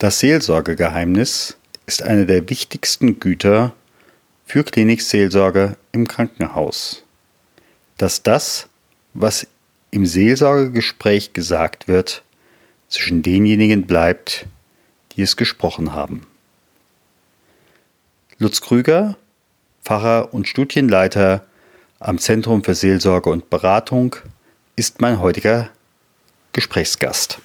Das Seelsorgegeheimnis ist eine der wichtigsten Güter für Klinikseelsorge im Krankenhaus. Dass das, was im Seelsorgegespräch gesagt wird, zwischen denjenigen bleibt, die es gesprochen haben. Lutz Krüger, Pfarrer und Studienleiter am Zentrum für Seelsorge und Beratung, ist mein heutiger Gesprächsgast.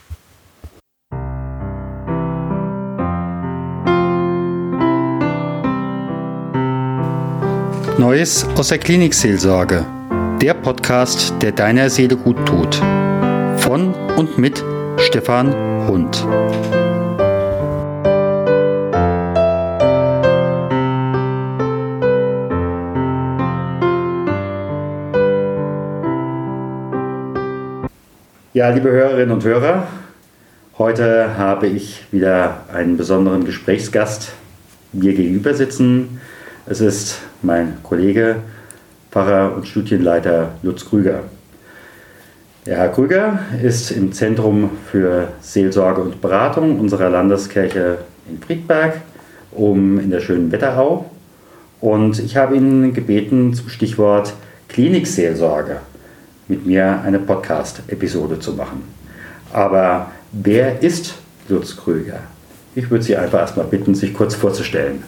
Neues aus der Klinikseelsorge. Der Podcast, der deiner Seele gut tut. Von und mit Stefan Hund. Ja, liebe Hörerinnen und Hörer, heute habe ich wieder einen besonderen Gesprächsgast mir gegenüber sitzen. Es ist mein Kollege, Pfarrer und Studienleiter Lutz Krüger. Ja, Herr Krüger ist im Zentrum für Seelsorge und Beratung unserer Landeskirche in Friedberg, oben in der schönen Wetterau. Und ich habe ihn gebeten, zum Stichwort Klinikseelsorge mit mir eine Podcast-Episode zu machen. Aber wer ist Lutz Krüger? Ich würde Sie einfach erstmal bitten, sich kurz vorzustellen.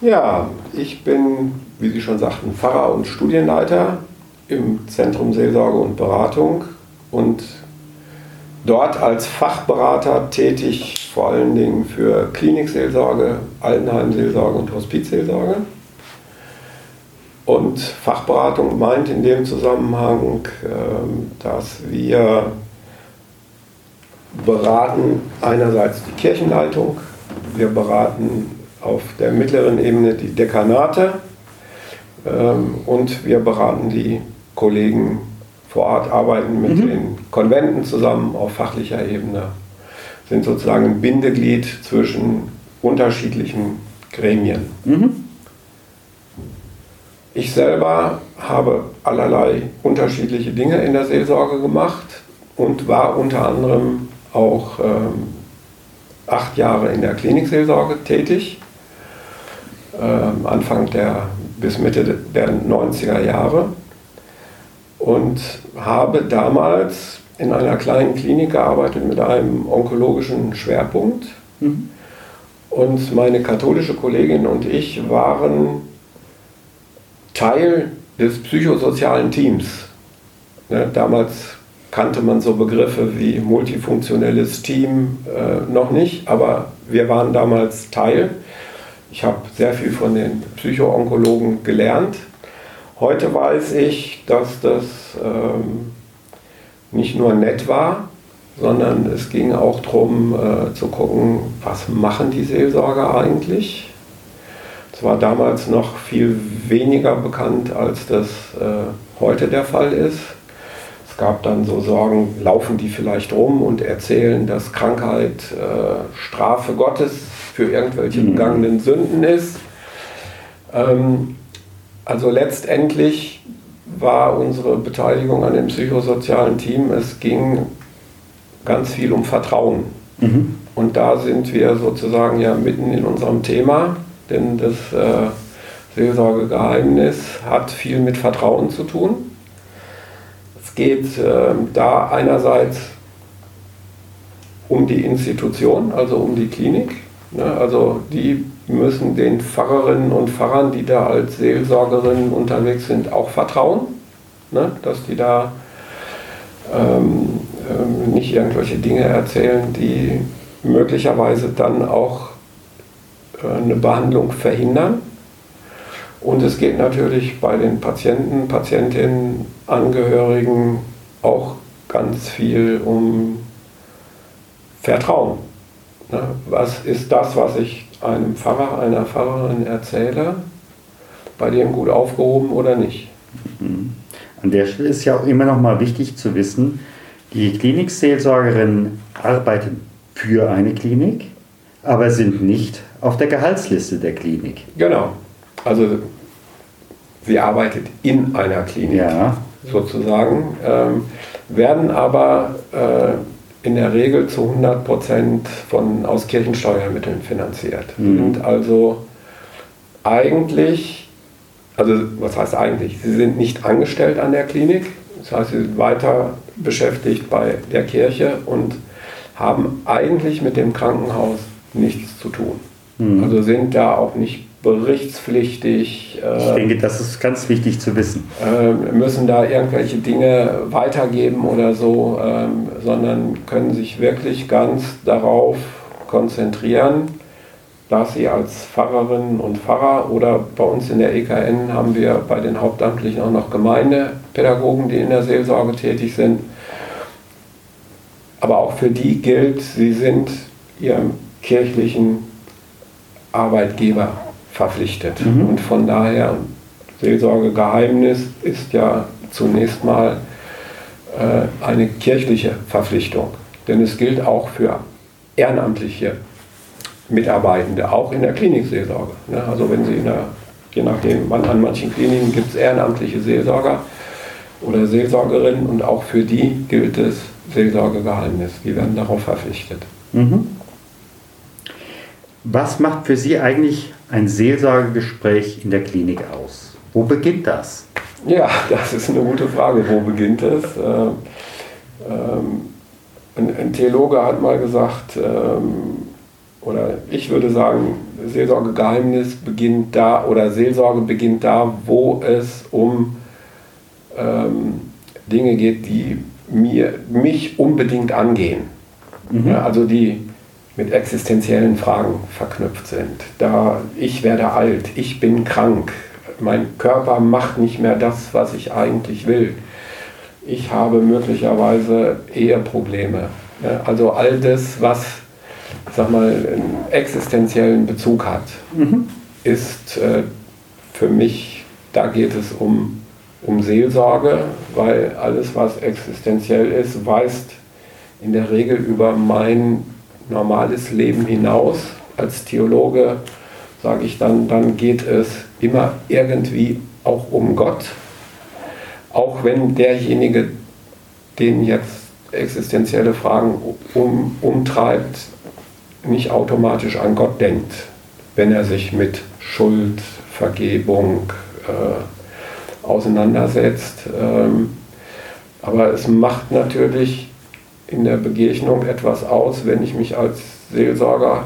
Ja, ich bin, wie Sie schon sagten, Pfarrer und Studienleiter im Zentrum Seelsorge und Beratung und dort als Fachberater tätig, vor allen Dingen für Klinikseelsorge, Altenheimseelsorge und Hospizseelsorge. Und Fachberatung meint in dem Zusammenhang, ähm, dass wir beraten einerseits die Kirchenleitung, wir beraten auf der mittleren Ebene die Dekanate ähm, und wir beraten die Kollegen vor Ort, arbeiten mit mhm. den Konventen zusammen auf fachlicher Ebene, sind sozusagen ein Bindeglied zwischen unterschiedlichen Gremien. Mhm. Ich selber habe allerlei unterschiedliche Dinge in der Seelsorge gemacht und war unter anderem auch ähm, acht Jahre in der Klinikseelsorge tätig Anfang der bis Mitte der 90er Jahre und habe damals in einer kleinen Klinik gearbeitet mit einem onkologischen Schwerpunkt. Mhm. Und meine katholische Kollegin und ich waren Teil des psychosozialen Teams. Ne, damals kannte man so Begriffe wie multifunktionelles Team äh, noch nicht, aber wir waren damals Teil. Ich habe sehr viel von den Psychoonkologen gelernt. Heute weiß ich, dass das ähm, nicht nur nett war, sondern es ging auch darum äh, zu gucken, was machen die Seelsorger eigentlich. Es war damals noch viel weniger bekannt, als das äh, heute der Fall ist. Es gab dann so Sorgen, laufen die vielleicht rum und erzählen, dass Krankheit äh, Strafe Gottes für irgendwelche mhm. begangenen Sünden ist. Ähm, also letztendlich war unsere Beteiligung an dem psychosozialen Team, es ging ganz viel um Vertrauen. Mhm. Und da sind wir sozusagen ja mitten in unserem Thema, denn das äh, Seelsorgegeheimnis hat viel mit Vertrauen zu tun. Es geht äh, da einerseits um die Institution, also um die Klinik? Also die müssen den Pfarrerinnen und Pfarrern, die da als Seelsorgerinnen unterwegs sind, auch vertrauen, ne? dass die da ähm, ähm, nicht irgendwelche Dinge erzählen, die möglicherweise dann auch äh, eine Behandlung verhindern. Und es geht natürlich bei den Patienten, Patientinnen, Angehörigen auch ganz viel um Vertrauen. Was ist das, was ich einem Pfarrer, einer Pfarrerin erzähle, bei dem gut aufgehoben oder nicht? Mhm. An der Stelle ist ja auch immer noch mal wichtig zu wissen, die Klinikseelsorgerinnen arbeiten für eine Klinik, aber sind nicht auf der Gehaltsliste der Klinik. Genau. Also sie arbeitet in einer Klinik ja. sozusagen, ähm, werden aber äh, in der Regel zu 100 Prozent von, aus Kirchensteuermitteln finanziert. Mhm. Sind also eigentlich, also was heißt eigentlich, sie sind nicht angestellt an der Klinik, das heißt, sie sind weiter beschäftigt bei der Kirche und haben eigentlich mit dem Krankenhaus nichts zu tun. Mhm. Also sind da auch nicht berichtspflichtig. Ich äh, denke, das ist ganz wichtig zu wissen. äh, müssen da irgendwelche Dinge weitergeben oder so, ähm, sondern können sich wirklich ganz darauf konzentrieren, dass sie als Pfarrerinnen und Pfarrer oder bei uns in der EKN haben wir bei den Hauptamtlichen auch noch Gemeindepädagogen, die in der Seelsorge tätig sind. Aber auch für die gilt, sie sind ihrem kirchlichen Arbeitgeber verpflichtet. Mhm. Und von daher, Seelsorgegeheimnis ist ja zunächst mal äh, eine kirchliche Verpflichtung. Denn es gilt auch für ehrenamtliche Mitarbeitende, auch in der Klinikseelsorge. Ne? Also wenn Sie in der, je nachdem, man, an manchen Kliniken gibt es ehrenamtliche Seelsorger oder Seelsorgerinnen und auch für die gilt es Seelsorgegeheimnis. Die werden darauf verpflichtet. Mhm. Was macht für Sie eigentlich ein Seelsorgegespräch in der Klinik aus? Wo beginnt das? Ja, das ist eine gute Frage. Wo beginnt es? Ähm, ähm, ein, ein Theologe hat mal gesagt, ähm, oder ich würde sagen, Seelsorgegeheimnis beginnt da oder Seelsorge beginnt da, wo es um ähm, Dinge geht, die mir, mich unbedingt angehen. Mhm. Ja, also die mit existenziellen Fragen verknüpft sind. Da ich werde alt, ich bin krank, mein Körper macht nicht mehr das, was ich eigentlich will. Ich habe möglicherweise Eheprobleme. Also all das, was sag mal, einen existenziellen Bezug hat, Mhm. ist äh, für mich, da geht es um, um Seelsorge, weil alles, was existenziell ist, weist in der Regel über mein normales Leben hinaus. Als Theologe sage ich dann, dann geht es immer irgendwie auch um Gott. Auch wenn derjenige, den jetzt existenzielle Fragen um, umtreibt, nicht automatisch an Gott denkt, wenn er sich mit Schuld, Vergebung äh, auseinandersetzt. Ähm, aber es macht natürlich in der Begegnung etwas aus, wenn ich mich als Seelsorger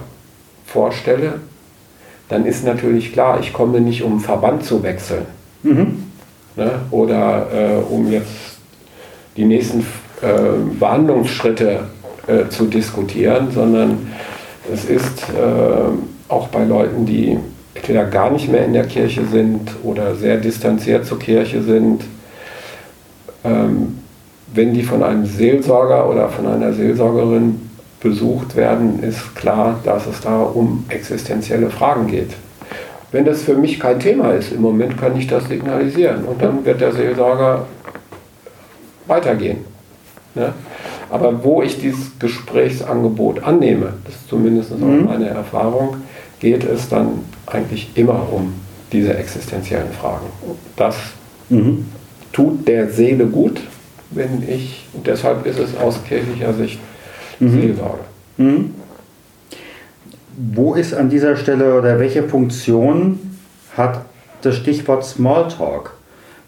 vorstelle, dann ist natürlich klar, ich komme nicht um Verband zu wechseln Mhm. ne? oder äh, um jetzt die nächsten äh, Behandlungsschritte äh, zu diskutieren, sondern es ist äh, auch bei Leuten, die entweder gar nicht mehr in der Kirche sind oder sehr distanziert zur Kirche sind, ähm, wenn die von einem Seelsorger oder von einer Seelsorgerin besucht werden, ist klar, dass es da um existenzielle Fragen geht. Wenn das für mich kein Thema ist, im Moment kann ich das signalisieren und dann wird der Seelsorger weitergehen. Ne? Aber wo ich dieses Gesprächsangebot annehme, das ist zumindest auch Mhm. meine Erfahrung, geht es dann eigentlich immer um diese existenziellen Fragen. Das Mhm. tut der Seele gut, wenn ich, und deshalb ist es aus kirchlicher Sicht Mhm. Seelsorge. Mhm. Wo ist an dieser Stelle oder welche Funktion hat das Stichwort Smalltalk?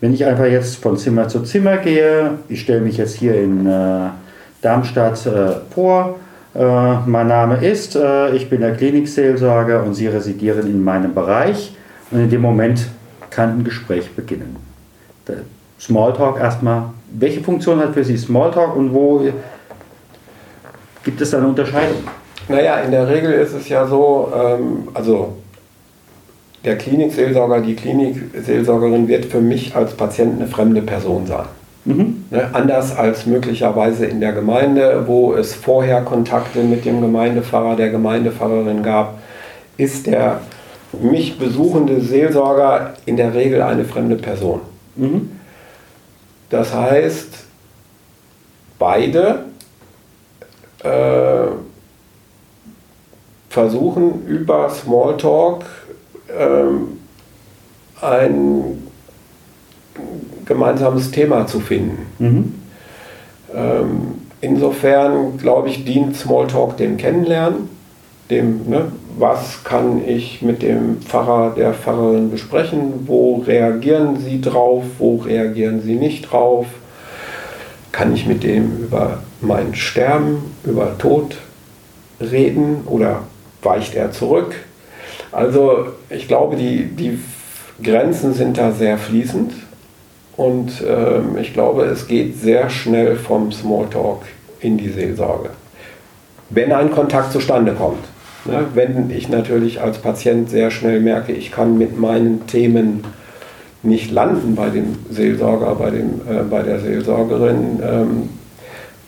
Wenn ich einfach jetzt von Zimmer zu Zimmer gehe, ich stelle mich jetzt hier in äh, Darmstadt äh, vor, äh, mein Name ist, äh, ich bin der Klinikseelsorger und Sie residieren in meinem Bereich und in dem Moment kann ein Gespräch beginnen. Der Smalltalk erstmal, welche Funktion hat für Sie Smalltalk und wo gibt es da eine Unterscheidung? Naja, in der Regel ist es ja so, ähm, also der Klinikseelsorger, die Klinikseelsorgerin wird für mich als Patient eine fremde Person sein. Mhm. Ne? Anders als möglicherweise in der Gemeinde, wo es vorher Kontakte mit dem Gemeindepfarrer, der Gemeindepfarrerin gab, ist der mich besuchende Seelsorger in der Regel eine fremde Person. Mhm. Das heißt, beide äh, versuchen über Smalltalk ähm, ein gemeinsames Thema zu finden. Mhm. Ähm, insofern, glaube ich, dient Smalltalk dem Kennenlernen, dem, ne, was kann ich mit dem Pfarrer, der Pfarrerin besprechen, wo reagieren sie drauf, wo reagieren sie nicht drauf, kann ich mit dem über mein Sterben, über Tod reden oder weicht er zurück. Also ich glaube, die, die Grenzen sind da sehr fließend und ähm, ich glaube, es geht sehr schnell vom Smalltalk in die Seelsorge, wenn ein Kontakt zustande kommt. Ne? Wenn ich natürlich als Patient sehr schnell merke, ich kann mit meinen Themen nicht landen bei dem Seelsorger, bei, dem, äh, bei der Seelsorgerin, ähm,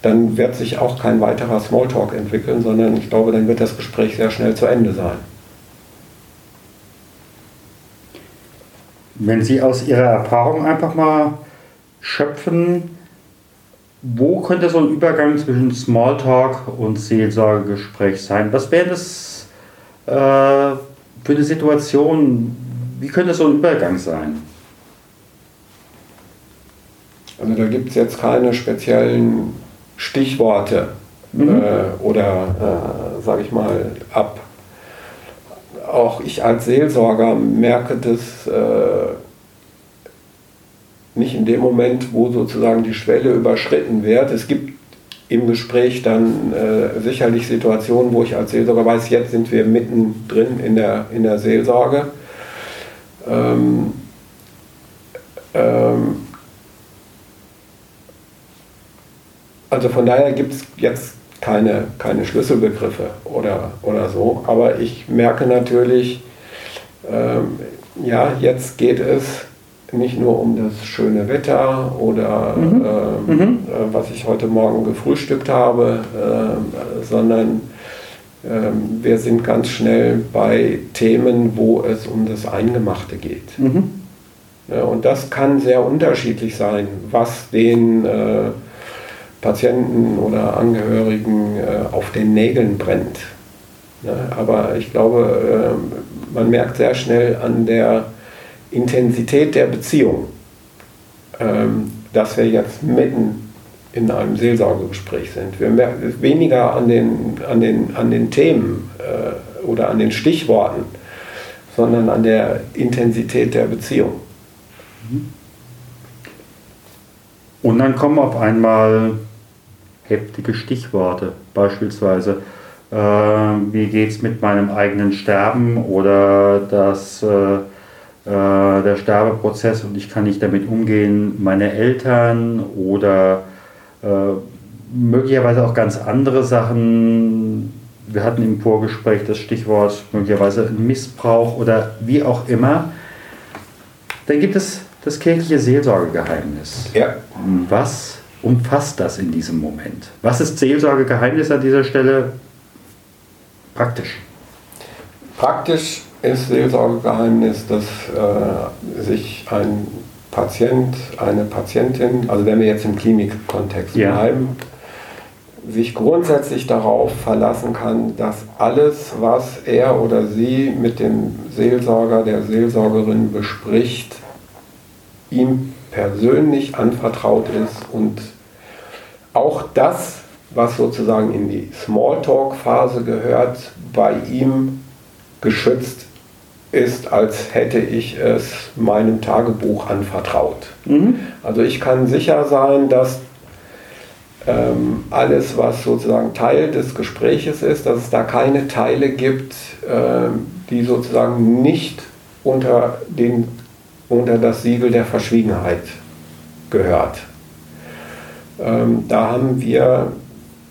dann wird sich auch kein weiterer Smalltalk entwickeln, sondern ich glaube, dann wird das Gespräch sehr schnell zu Ende sein. Wenn Sie aus Ihrer Erfahrung einfach mal schöpfen, wo könnte so ein Übergang zwischen Smalltalk und Seelsorgegespräch sein? Was wäre das äh, für eine Situation? Wie könnte so ein Übergang sein? Also da gibt es jetzt keine speziellen Stichworte mhm. äh, oder, äh, sage ich mal, ab. Auch ich als Seelsorger merke das äh, nicht in dem Moment, wo sozusagen die Schwelle überschritten wird. Es gibt im Gespräch dann äh, sicherlich Situationen, wo ich als Seelsorger weiß, jetzt sind wir mittendrin in der, in der Seelsorge. Ähm, ähm, Also von daher gibt es jetzt keine, keine Schlüsselbegriffe oder, oder so. Aber ich merke natürlich, ähm, ja, jetzt geht es nicht nur um das schöne Wetter oder mhm. Ähm, mhm. Äh, was ich heute Morgen gefrühstückt habe, äh, sondern äh, wir sind ganz schnell bei Themen, wo es um das Eingemachte geht. Mhm. Ja, und das kann sehr unterschiedlich sein, was den äh, Patienten oder Angehörigen äh, auf den Nägeln brennt. aber ich glaube, äh, man merkt sehr schnell an der Intensität der Beziehung, ähm, dass wir jetzt mitten in einem Seelsorgegespräch sind. Wir merken weniger an den, an den, an den Themen äh, oder an den Stichworten, sondern an der Intensität der Beziehung. Und dann kommen auf einmal heftige Stichworte, beispielsweise äh, wie geht es mit meinem eigenen Sterben oder das, äh, der Sterbeprozess und ich kann nicht damit umgehen, meine Eltern oder äh, möglicherweise auch ganz andere Sachen. Wir hatten im Vorgespräch das Stichwort möglicherweise Missbrauch oder wie auch immer. Dann gibt es das kirchliche Seelsorgegeheimnis. Ja. Was umfasst das in diesem Moment? Was ist Seelsorgegeheimnis an dieser Stelle praktisch? Praktisch ist Seelsorgegeheimnis, dass äh, sich ein Patient, eine Patientin, also wenn wir jetzt im Klinikkontext ja. bleiben, sich grundsätzlich darauf verlassen kann, dass alles, was er oder sie mit dem Seelsorger, der Seelsorgerin bespricht, ihm persönlich anvertraut ist und auch das, was sozusagen in die Smalltalk-Phase gehört, bei ihm geschützt ist, als hätte ich es meinem Tagebuch anvertraut. Mhm. Also ich kann sicher sein, dass ähm, alles, was sozusagen Teil des Gespräches ist, dass es da keine Teile gibt, ähm, die sozusagen nicht unter, den, unter das Siegel der Verschwiegenheit gehört. Ähm, da haben wir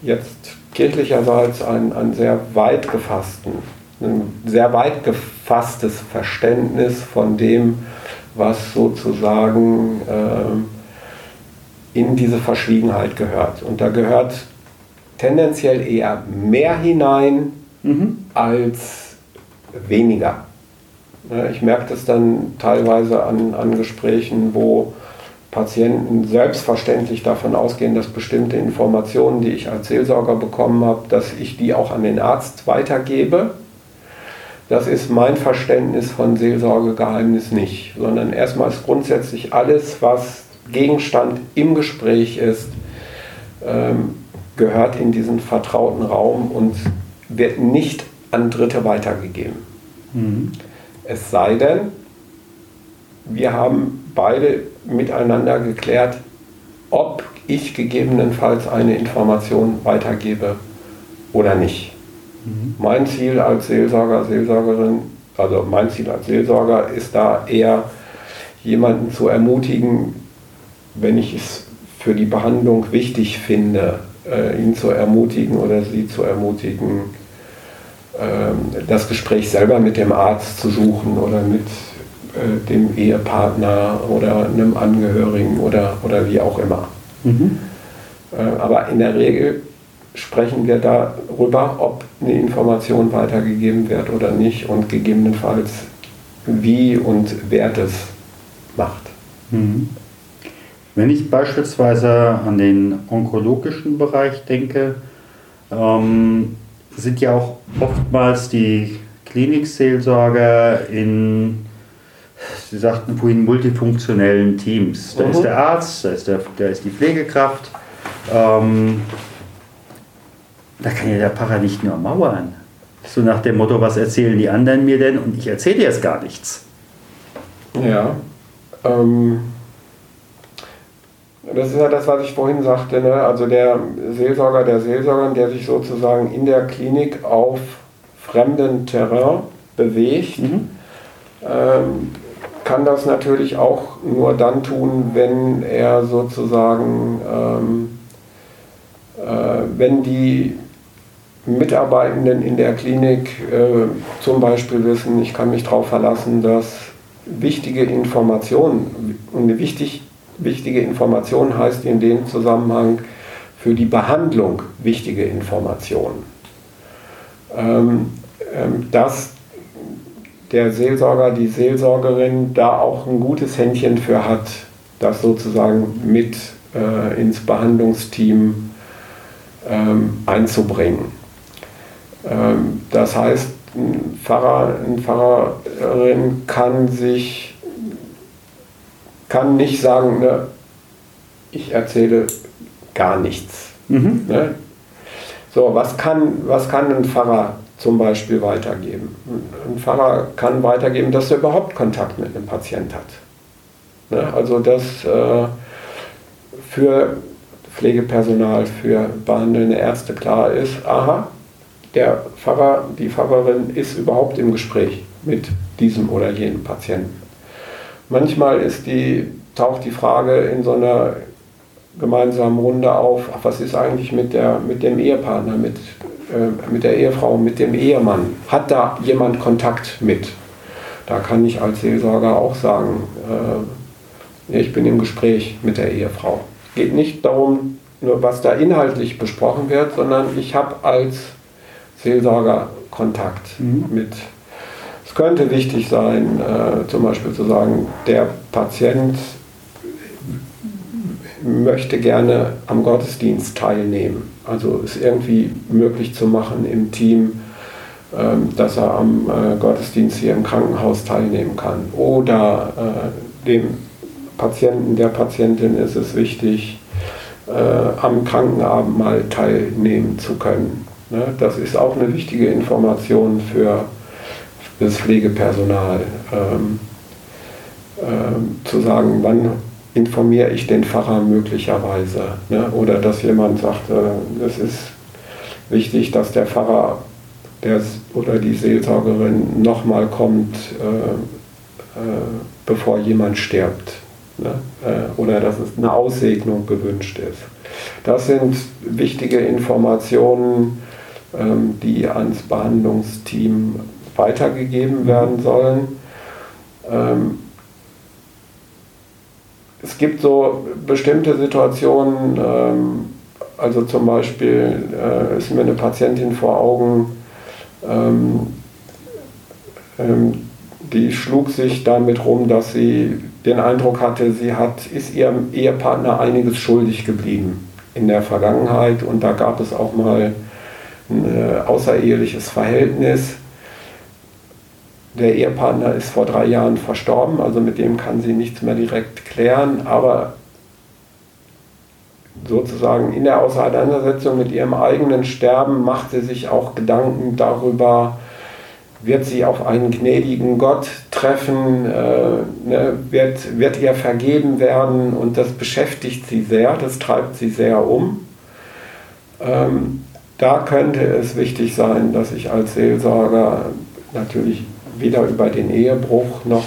jetzt kirchlicherseits ein, ein sehr weit gefassten, ein sehr weit gefasstes Verständnis von dem, was sozusagen äh, in diese Verschwiegenheit gehört. Und da gehört tendenziell eher mehr hinein mhm. als weniger. Ich merke das dann teilweise an, an Gesprächen, wo Patienten selbstverständlich davon ausgehen, dass bestimmte Informationen, die ich als Seelsorger bekommen habe, dass ich die auch an den Arzt weitergebe. Das ist mein Verständnis von Seelsorgegeheimnis nicht, sondern erstmal ist grundsätzlich alles, was Gegenstand im Gespräch ist, ähm, gehört in diesen vertrauten Raum und wird nicht an Dritte weitergegeben. Mhm. Es sei denn, wir haben beide miteinander geklärt, ob ich gegebenenfalls eine Information weitergebe oder nicht. Mhm. Mein Ziel als Seelsorger, Seelsorgerin, also mein Ziel als Seelsorger ist da eher jemanden zu ermutigen, wenn ich es für die Behandlung wichtig finde, äh, ihn zu ermutigen oder sie zu ermutigen, äh, das Gespräch selber mit dem Arzt zu suchen oder mit äh, dem Ehepartner oder einem Angehörigen oder, oder wie auch immer. Mhm. Äh, aber in der Regel sprechen wir darüber, ob eine Information weitergegeben wird oder nicht und gegebenenfalls wie und wer das macht. Mhm. Wenn ich beispielsweise an den onkologischen Bereich denke, ähm, sind ja auch oftmals die Klinikseelsorger in, Sie sagten vorhin, multifunktionellen Teams. Da mhm. ist der Arzt, da ist, der, da ist die Pflegekraft. Ähm, da kann ja der Pfarrer nicht nur mauern. So nach dem Motto, was erzählen die anderen mir denn? Und ich erzähle jetzt gar nichts. Ja. Ähm, das ist ja das, was ich vorhin sagte. Ne? Also der Seelsorger, der Seelsorger, der sich sozusagen in der Klinik auf fremden Terrain bewegt, mhm. ähm, kann das natürlich auch nur dann tun, wenn er sozusagen, ähm, äh, wenn die Mitarbeitenden in der Klinik äh, zum Beispiel wissen, ich kann mich darauf verlassen, dass wichtige Informationen und wichtig, wichtige Information heißt in dem Zusammenhang für die Behandlung wichtige Informationen. Ähm, ähm, dass der Seelsorger, die Seelsorgerin da auch ein gutes Händchen für hat, das sozusagen mit äh, ins Behandlungsteam ähm, einzubringen. Ähm, das heißt, ein Pfarrer, eine Pfarrerin kann sich, kann nicht sagen, ne, ich erzähle gar nichts. Mhm. Ne? So, was kann, was kann ein Pfarrer zum Beispiel weitergeben? Ein Pfarrer kann weitergeben, dass er überhaupt Kontakt mit einem Patient hat. Ne? Also dass äh, für Pflegepersonal, für behandelnde Ärzte klar ist, aha, der Pfarrer, die Pfarrerin ist überhaupt im Gespräch mit diesem oder jenem Patienten. Manchmal ist die, taucht die Frage in so einer gemeinsamen Runde auf, ach, was ist eigentlich mit, der, mit dem Ehepartner, mit, äh, mit der Ehefrau, mit dem Ehemann? Hat da jemand Kontakt mit? Da kann ich als Seelsorger auch sagen, äh, ich bin im Gespräch mit der Ehefrau. Geht nicht darum, nur was da inhaltlich besprochen wird, sondern ich habe als Seelsorgerkontakt mhm. mit. Es könnte wichtig sein, äh, zum Beispiel zu sagen, der Patient möchte gerne am Gottesdienst teilnehmen. Also ist irgendwie möglich zu machen im Team, ähm, dass er am äh, Gottesdienst hier im Krankenhaus teilnehmen kann. Oder äh, dem Patienten, der Patientin ist es wichtig, äh, am Krankenabend mal teilnehmen zu können. Ne? Das ist auch eine wichtige Information für das Pflegepersonal. Ähm, ähm, zu sagen, wann informiere ich den Pfarrer möglicherweise. Ne? Oder dass jemand sagt, äh, es ist wichtig, dass der Pfarrer der, oder die Seelsorgerin nochmal kommt, äh, äh, bevor jemand stirbt. Ne? Äh, oder dass es eine Aussegnung gewünscht ist. Das sind wichtige Informationen, ähm, die ans Behandlungsteam weitergegeben werden sollen. Ähm, es gibt so bestimmte Situationen, ähm, also zum Beispiel äh, ist mir eine Patientin vor Augen, die schlug sich damit rum, dass sie den Eindruck hatte, sie hat, ist ihrem Ehepartner einiges schuldig geblieben in der Vergangenheit und da gab es auch mal ein äh, außereheliches Verhältnis. Der Ehepartner ist vor drei Jahren verstorben, also mit dem kann sie nichts mehr direkt klären, aber sozusagen in der Auseinandersetzung mit ihrem eigenen Sterben macht sie sich auch Gedanken darüber, wird sie auf einen gnädigen Gott treffen, äh, ne, wird, wird ihr vergeben werden und das beschäftigt sie sehr, das treibt sie sehr um. Ähm, da könnte es wichtig sein, dass ich als Seelsorger natürlich weder über den Ehebruch noch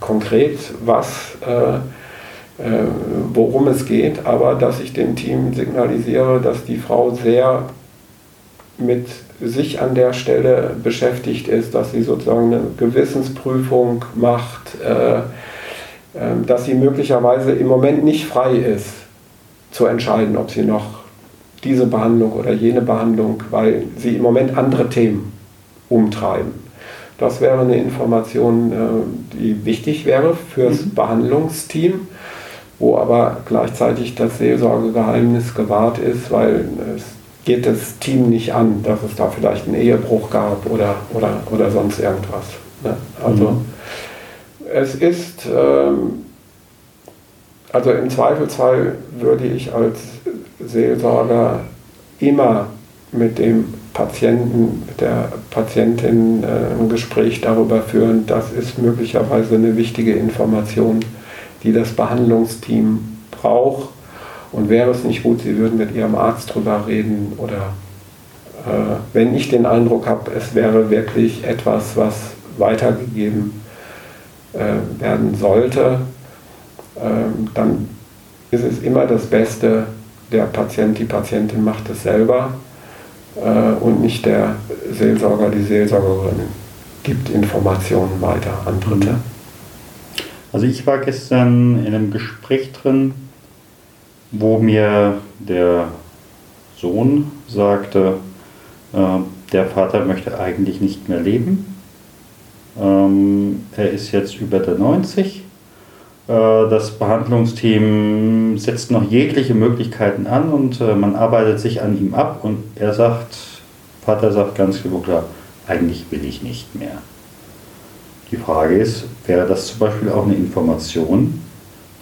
konkret was, äh, äh, worum es geht, aber dass ich dem Team signalisiere, dass die Frau sehr mit sich an der Stelle beschäftigt ist, dass sie sozusagen eine Gewissensprüfung macht, äh, äh, dass sie möglicherweise im Moment nicht frei ist zu entscheiden, ob sie noch diese Behandlung oder jene Behandlung, weil sie im Moment andere Themen umtreiben. Das wäre eine Information, äh, die wichtig wäre fürs mhm. Behandlungsteam, wo aber gleichzeitig das Seelsorgegeheimnis gewahrt ist, weil es geht das Team nicht an, dass es da vielleicht einen Ehebruch gab oder, oder, oder sonst irgendwas. Ne? Also mhm. es ist, ähm, also im Zweifelsfall würde ich als Seelsorger immer mit dem Patienten, mit der Patientin äh, ein Gespräch darüber führen, das ist möglicherweise eine wichtige Information, die das Behandlungsteam braucht. Und wäre es nicht gut, Sie würden mit Ihrem Arzt darüber reden oder äh, wenn ich den Eindruck habe, es wäre wirklich etwas, was weitergegeben äh, werden sollte, ähm, dann ist es immer das Beste, der Patient, die Patientin macht es selber äh, und nicht der Seelsorger, die Seelsorgerin gibt Informationen weiter an Dritte. Mhm. Also ich war gestern in einem Gespräch drin, wo mir der Sohn sagte, äh, der Vater möchte eigentlich nicht mehr leben. Ähm, er ist jetzt über der 90 äh, das Behandlungsteam setzt noch jegliche Möglichkeiten an und äh, man arbeitet sich an ihm ab und er sagt, Vater sagt ganz klar, eigentlich will ich nicht mehr. Die Frage ist, wäre das zum Beispiel auch eine Information,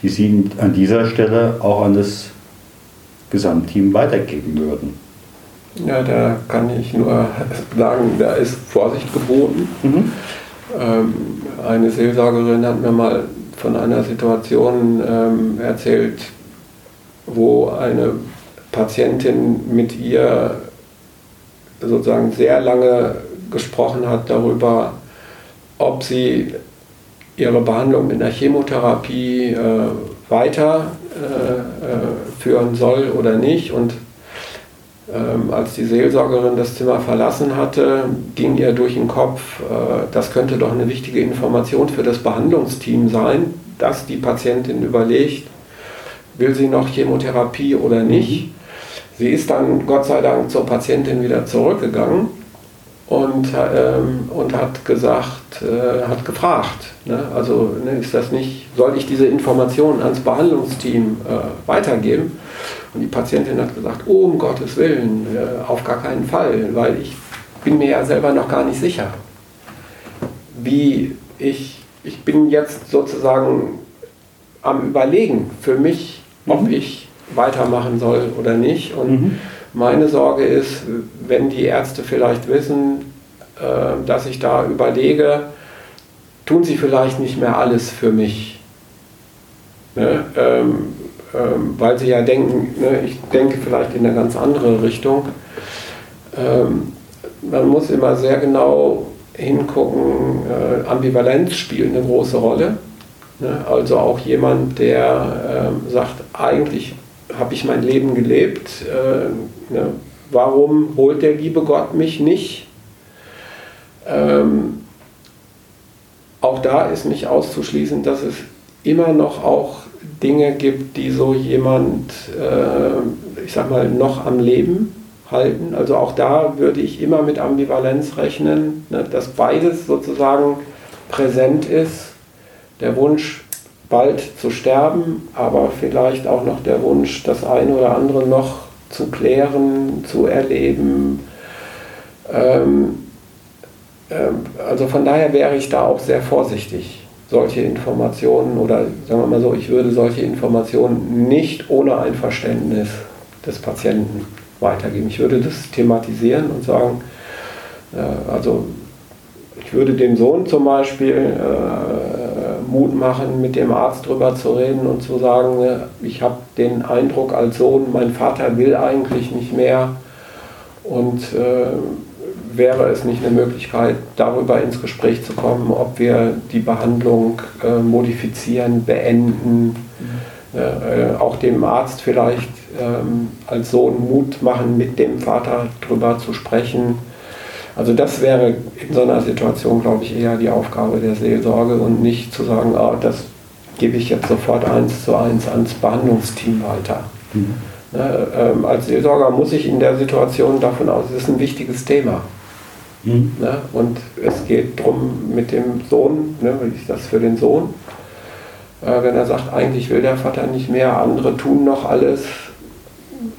die Sie an dieser Stelle auch an das Gesamtteam weitergeben würden? Ja, da kann ich nur sagen, da ist Vorsicht geboten. Mhm. Ähm, eine Seelsorgerin hat mir mal von einer Situation ähm, erzählt, wo eine Patientin mit ihr sozusagen sehr lange gesprochen hat darüber, ob sie ihre Behandlung mit einer Chemotherapie äh, weiterführen äh, äh, soll oder nicht. Und ähm, als die Seelsorgerin das Zimmer verlassen hatte, ging ihr durch den Kopf, äh, das könnte doch eine wichtige Information für das Behandlungsteam sein, dass die Patientin überlegt, will sie noch Chemotherapie oder nicht. Mhm. Sie ist dann Gott sei Dank zur Patientin wieder zurückgegangen und, ähm, und hat gesagt, äh, hat gefragt, ne? also ne, ist das nicht, soll ich diese Informationen ans Behandlungsteam äh, weitergeben? Und die Patientin hat gesagt, oh, um Gottes Willen, äh, auf gar keinen Fall, weil ich bin mir ja selber noch gar nicht sicher, wie ich, ich bin jetzt sozusagen am Überlegen für mich, ob mhm. ich weitermachen soll oder nicht. Und mhm. Meine Sorge ist, wenn die Ärzte vielleicht wissen, äh, dass ich da überlege, tun sie vielleicht nicht mehr alles für mich. Ne? Ähm, ähm, weil sie ja denken, ne, ich denke vielleicht in eine ganz andere Richtung. Ähm, man muss immer sehr genau hingucken, äh, Ambivalenz spielt eine große Rolle. Ne? Also auch jemand, der ähm, sagt, eigentlich habe ich mein Leben gelebt, äh, ne? warum holt der liebe Gott mich nicht? Ähm, auch da ist nicht auszuschließen, dass es immer noch auch Dinge gibt, die so jemand, äh, ich sag mal, noch am Leben halten. Also auch da würde ich immer mit Ambivalenz rechnen, ne, dass beides sozusagen präsent ist. Der Wunsch, bald zu sterben, aber vielleicht auch noch der Wunsch, das eine oder andere noch zu klären, zu erleben. Ähm, ähm, also von daher wäre ich da auch sehr vorsichtig solche Informationen oder sagen wir mal so, ich würde solche Informationen nicht ohne Einverständnis des Patienten weitergeben. Ich würde das thematisieren und sagen, äh, also ich würde dem Sohn zum Beispiel äh, Mut machen, mit dem Arzt drüber zu reden und zu sagen, äh, ich habe den Eindruck als Sohn, mein Vater will eigentlich nicht mehr und äh, wäre es nicht eine Möglichkeit, darüber ins Gespräch zu kommen, ob wir die Behandlung äh, modifizieren, beenden, mhm. äh, auch dem Arzt vielleicht ähm, als Sohn Mut machen, mit dem Vater drüber zu sprechen. Also das wäre in so einer Situation, glaube ich, eher die Aufgabe der Seelsorge und nicht zu sagen, ah, das gebe ich jetzt sofort eins zu eins ans Behandlungsteam weiter. Mhm. Ne, ähm, als Seelsorger muss ich in der Situation davon aus, es ist ein wichtiges Thema. Mhm. Ne? Und es geht darum, mit dem Sohn, ne, ich das für den Sohn, äh, wenn er sagt, eigentlich will der Vater nicht mehr, andere tun noch alles,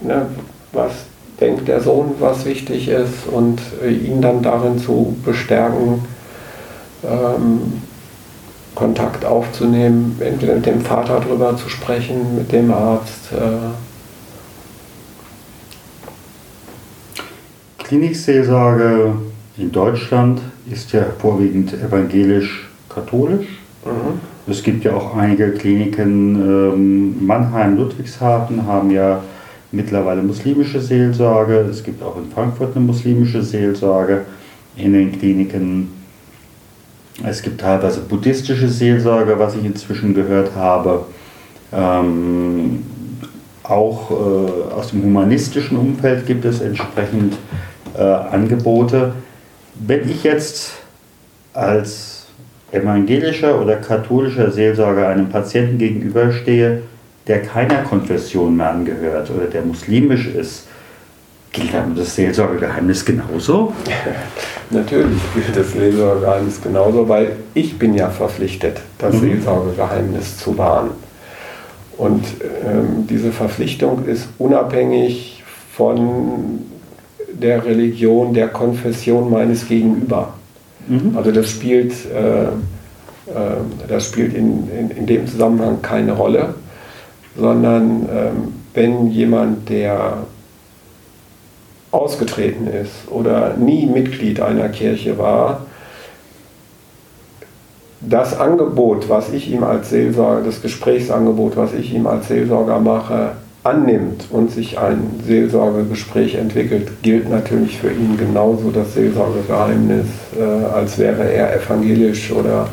ne, was denkt der Sohn, was wichtig ist, und äh, ihn dann darin zu bestärken, ähm, Kontakt aufzunehmen, entweder mit dem Vater darüber zu sprechen, mit dem Arzt. Äh, Klinikseelsorge in Deutschland ist ja vorwiegend evangelisch-katholisch. Mhm. Es gibt ja auch einige Kliniken, ähm, Mannheim, Ludwigshafen haben ja mittlerweile muslimische Seelsorge. Es gibt auch in Frankfurt eine muslimische Seelsorge in den Kliniken. Es gibt teilweise buddhistische Seelsorge, was ich inzwischen gehört habe. Ähm, auch äh, aus dem humanistischen Umfeld gibt es entsprechend äh, Angebote. Wenn ich jetzt als evangelischer oder katholischer Seelsorger einem Patienten gegenüberstehe, der keiner Konfession mehr angehört oder der muslimisch ist, gilt dann das Seelsorgegeheimnis genauso? Natürlich gilt das Seelsorgegeheimnis genauso, weil ich bin ja verpflichtet, das mhm. Seelsorgegeheimnis zu wahren. Und ähm, diese Verpflichtung ist unabhängig von der Religion, der Konfession meines Gegenüber. Mhm. Also das spielt, äh, äh, das spielt in, in, in, dem Zusammenhang keine Rolle, sondern ähm, wenn jemand, der ausgetreten ist oder nie Mitglied einer Kirche war, das Angebot, was ich ihm als Seelsorger, das Gesprächsangebot, was ich ihm als Seelsorger mache, annimmt und sich ein Seelsorgegespräch entwickelt, gilt natürlich für ihn genauso das Seelsorgegeheimnis, äh, als wäre er evangelisch oder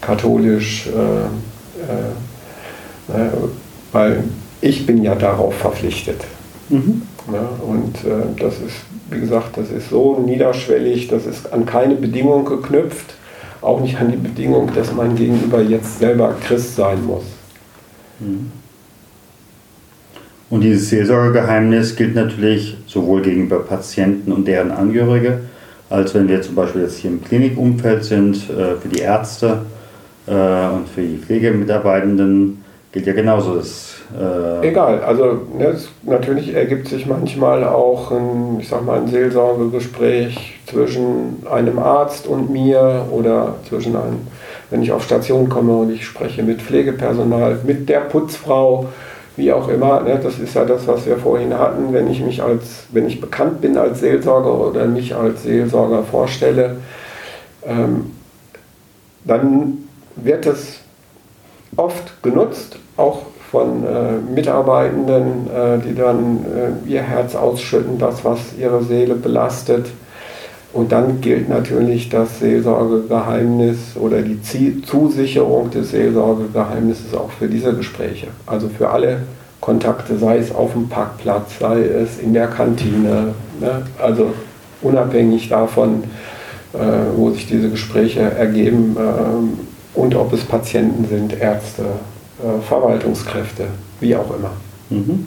katholisch, äh, äh, ne, weil ich bin ja darauf verpflichtet. Mhm. Ja, und äh, das ist, wie gesagt, das ist so niederschwellig, das ist an keine Bedingung geknüpft, auch nicht an die Bedingung, dass mein Gegenüber jetzt selber Christ sein muss. Mhm. Und dieses Seelsorgegeheimnis gilt natürlich sowohl gegenüber Patienten und deren Angehörige, als wenn wir zum Beispiel jetzt hier im Klinikumfeld sind, äh, für die Ärzte äh, und für die Pflegemitarbeitenden gilt ja genauso das. Äh Egal, also ne, natürlich ergibt sich manchmal auch ein, ich sag mal, ein Seelsorgegespräch zwischen einem Arzt und mir oder zwischen einem, wenn ich auf Station komme und ich spreche mit Pflegepersonal, mit der Putzfrau wie auch immer, ne, das ist ja das, was wir vorhin hatten, wenn ich mich als, wenn ich bekannt bin als Seelsorger oder mich als Seelsorger vorstelle, ähm, dann wird es oft genutzt, auch von äh, Mitarbeitenden, äh, die dann äh, ihr Herz ausschütten, das, was ihre Seele belastet. Und dann gilt natürlich das Seelsorgegeheimnis oder die Zusicherung des Seelsorgegeheimnisses auch für diese Gespräche. Also für alle Kontakte, sei es auf dem Parkplatz, sei es in der Kantine. Ne? Also unabhängig davon, äh, wo sich diese Gespräche ergeben äh, und ob es Patienten sind, Ärzte, äh, Verwaltungskräfte, wie auch immer. Mhm.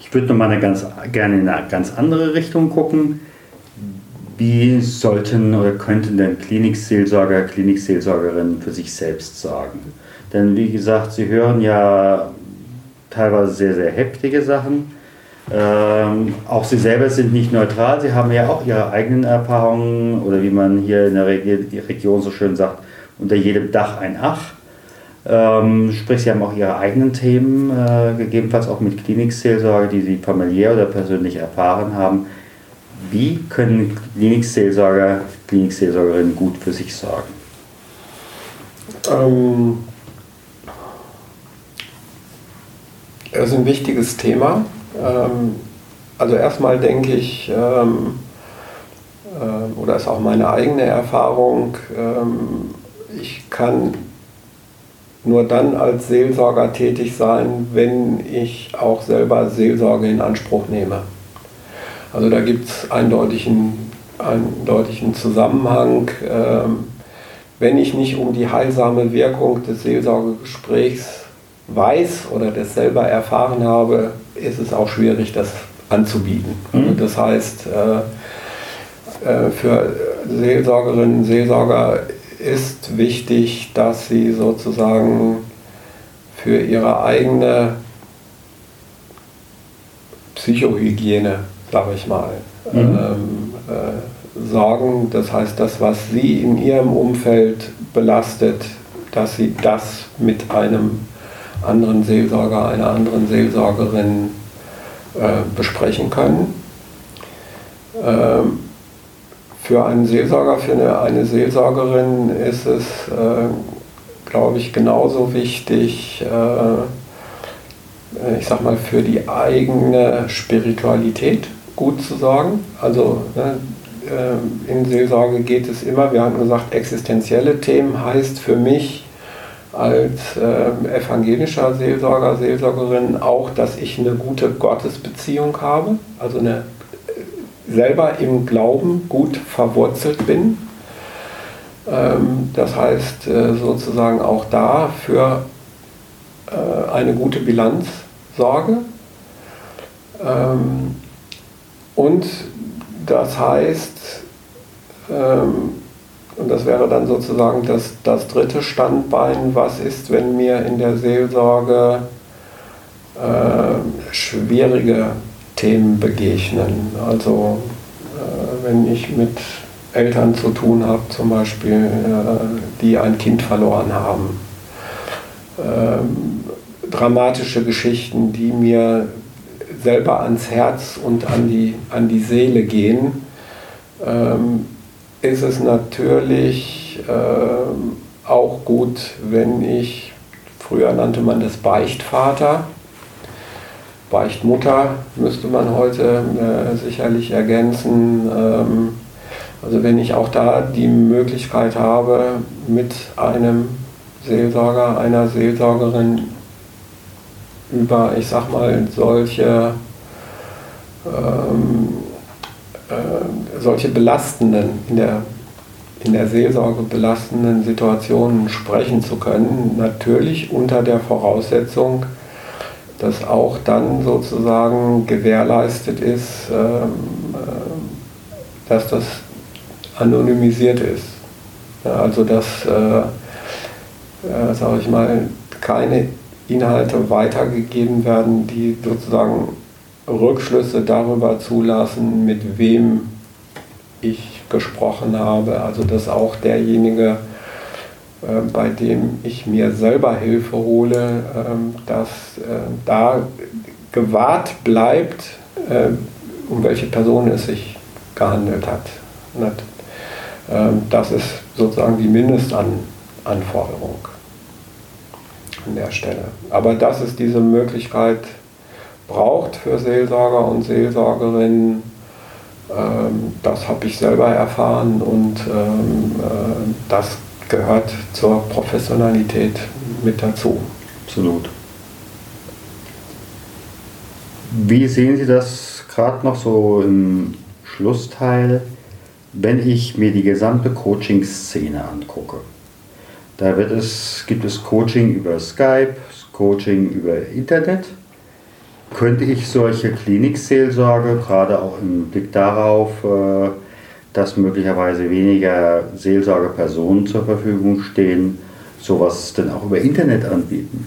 Ich würde noch mal eine ganz, gerne in eine ganz andere Richtung gucken wie sollten oder könnten denn Klinikseelsorger, Klinikseelsorgerinnen für sich selbst sorgen? Denn wie gesagt, sie hören ja teilweise sehr, sehr heftige Sachen. Ähm, auch sie selber sind nicht neutral, sie haben ja auch ihre eigenen Erfahrungen oder wie man hier in der Region so schön sagt, unter jedem Dach ein Ach. Ähm, sprich, Sie haben auch Ihre eigenen Themen, äh, gegebenenfalls auch mit Klinikseelsorge, die Sie familiär oder persönlich erfahren haben. Wie können Klinikseelsorger, Klinikseelsorgerinnen gut für sich sorgen? Ähm, das ist ein wichtiges Thema. Ähm, also erstmal denke ich, ähm, äh, oder ist auch meine eigene Erfahrung, ähm, ich kann nur dann als Seelsorger tätig sein, wenn ich auch selber Seelsorge in Anspruch nehme. Also da gibt es eindeutigen, eindeutigen Zusammenhang. Ähm, wenn ich nicht um die heilsame Wirkung des Seelsorgegesprächs weiß oder das selber erfahren habe, ist es auch schwierig, das anzubieten. Also das heißt, äh, äh, für Seelsorgerinnen und Seelsorger ist wichtig, dass sie sozusagen für ihre eigene Psychohygiene, sage ich mal, mhm. ähm, äh, sorgen. Das heißt, das, was sie in ihrem Umfeld belastet, dass sie das mit einem anderen Seelsorger, einer anderen Seelsorgerin äh, besprechen können. Ähm, für einen Seelsorger, für eine, eine Seelsorgerin ist es, äh, glaube ich, genauso wichtig, äh, ich sag mal, für die eigene Spiritualität gut zu sorgen. Also ne, äh, in Seelsorge geht es immer, wir haben gesagt, existenzielle Themen heißt für mich, als äh, evangelischer Seelsorger, Seelsorgerin auch, dass ich eine gute Gottesbeziehung habe, also eine, äh, selber im Glauben gut verwurzelt bin. Ähm, das heißt äh, sozusagen auch da für äh, eine gute Bilanz sorge. Ähm, und das heißt, ähm, und das wäre dann sozusagen das, das dritte Standbein. Was ist, wenn mir in der Seelsorge äh, schwierige Themen begegnen? Also äh, wenn ich mit Eltern zu tun habe, zum Beispiel, äh, die ein Kind verloren haben. Ähm, dramatische Geschichten, die mir selber ans Herz und an die, an die Seele gehen. Ähm, ist es natürlich äh, auch gut, wenn ich, früher nannte man das Beichtvater, Beichtmutter müsste man heute äh, sicherlich ergänzen. Ähm, also wenn ich auch da die Möglichkeit habe, mit einem Seelsorger, einer Seelsorgerin über, ich sag mal, solche ähm, äh, solche belastenden, in der, in der Seelsorge belastenden Situationen sprechen zu können. Natürlich unter der Voraussetzung, dass auch dann sozusagen gewährleistet ist, ähm, äh, dass das anonymisiert ist. Also dass, äh, äh, sage ich mal, keine Inhalte weitergegeben werden, die sozusagen Rückschlüsse darüber zulassen, mit wem ich gesprochen habe. Also dass auch derjenige, äh, bei dem ich mir selber Hilfe hole, ähm, dass äh, da gewahrt bleibt, äh, um welche Person es sich gehandelt hat. Ähm, das ist sozusagen die Mindestanforderung an der Stelle. Aber das ist diese Möglichkeit, braucht für Seelsorger und Seelsorgerinnen. Ähm, das habe ich selber erfahren und ähm, äh, das gehört zur Professionalität mit dazu. Absolut. Wie sehen Sie das gerade noch so im Schlussteil, wenn ich mir die gesamte Coaching-Szene angucke? Da wird es, gibt es Coaching über Skype, Coaching über Internet könnte ich solche Klinikseelsorge, gerade auch im Blick darauf, äh, dass möglicherweise weniger Seelsorgepersonen zur Verfügung stehen, sowas denn auch über Internet anbieten?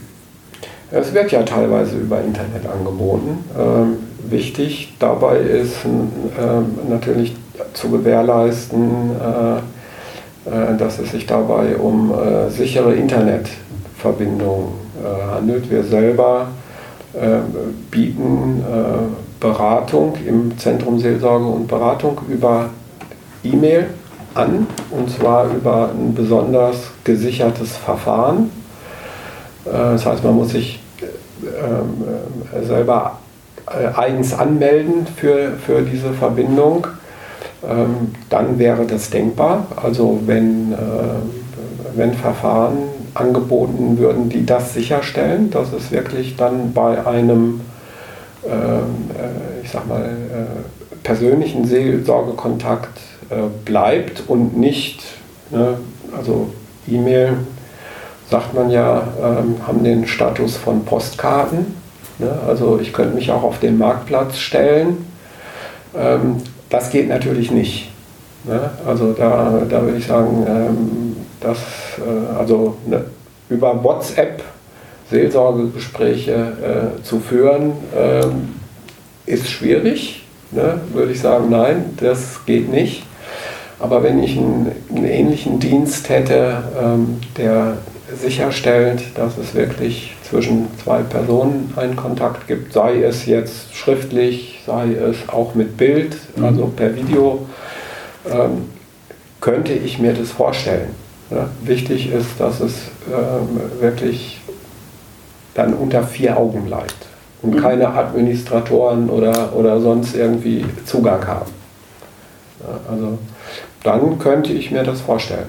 Es wird ja teilweise über Internet angeboten. Ähm, wichtig dabei ist ähm, natürlich zu gewährleisten, äh, äh, dass es sich dabei um äh, sichere Internetverbindungen äh, handelt. Wir selber äh, bieten äh, Beratung im Zentrum Seelsorge und Beratung über E-Mail an, und zwar über ein besonders gesichertes Verfahren. Äh, das heißt, man muss sich selber eigens anmelden für, für diese Verbindung. Ähm, dann wäre das denkbar. Also wenn, wenn Verfahren angeboten würden, die das sicherstellen, dass es wirklich dann bei einem, ähm, ich sag mal, persönlichen Seelsorgekontakt äh, bleibt und nicht, ne, also E-Mail, sagt man ja, ähm, haben den Status von Postkarten. Ne? Also ich könnte mich auch auf den Marktplatz stellen. Ähm, das geht natürlich nicht. Ne? Also da, da würde ich sagen, ähm, dass äh, also ne, über WhatsApp Seelsorgegespräche äh, zu führen, ähm, ist schwierig. Ne? Würde ich sagen, nein, das geht nicht. Aber wenn ich einen, einen ähnlichen Dienst hätte, ähm, der sicherstellt, dass es wirklich zwischen zwei Personen einen Kontakt gibt, sei es jetzt schriftlich, sei es auch mit Bild, mhm. also per Video, ähm, könnte ich mir das vorstellen. Ja, wichtig ist, dass es ähm, wirklich dann unter vier Augen bleibt und mhm. keine Administratoren oder, oder sonst irgendwie Zugang haben. Ja, also dann könnte ich mir das vorstellen.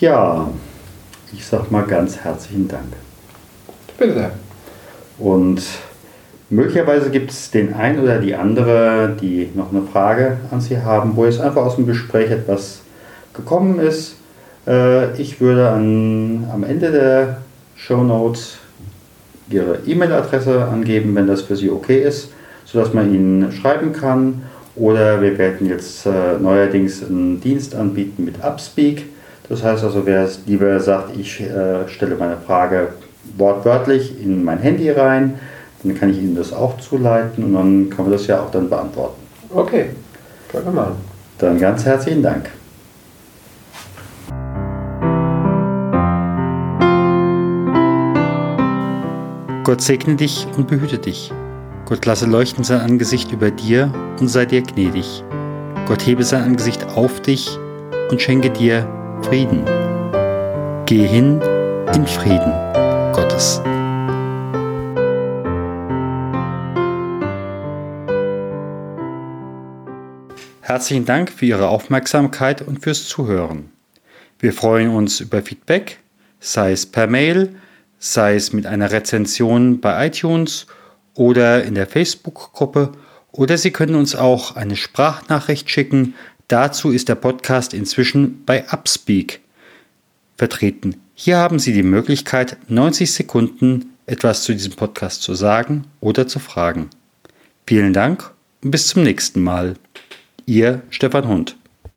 Ja, ich sag mal ganz herzlichen Dank. Bitte sehr. Und möglicherweise gibt es den einen oder die andere, die noch eine Frage an Sie haben, wo jetzt einfach aus dem Gespräch etwas gekommen ist. Äh, ich würde an, am Ende der Show Notes Ihre E-Mail-Adresse angeben, wenn das für Sie okay ist sodass man ihn schreiben kann. Oder wir werden jetzt äh, neuerdings einen Dienst anbieten mit Upspeak. Das heißt also, wer lieber sagt, ich äh, stelle meine Frage wortwörtlich in mein Handy rein, dann kann ich Ihnen das auch zuleiten und dann kann man das ja auch dann beantworten. Okay, können wir machen. Dann ganz herzlichen Dank. Gott segne dich und behüte dich. Gott lasse leuchten sein Angesicht über dir und sei dir gnädig. Gott hebe sein Angesicht auf dich und schenke dir Frieden. Gehe hin in Frieden Gottes. Herzlichen Dank für Ihre Aufmerksamkeit und fürs Zuhören. Wir freuen uns über Feedback, sei es per Mail, sei es mit einer Rezension bei iTunes oder in der Facebook-Gruppe oder Sie können uns auch eine Sprachnachricht schicken. Dazu ist der Podcast inzwischen bei Upspeak vertreten. Hier haben Sie die Möglichkeit, 90 Sekunden etwas zu diesem Podcast zu sagen oder zu fragen. Vielen Dank und bis zum nächsten Mal. Ihr Stefan Hund.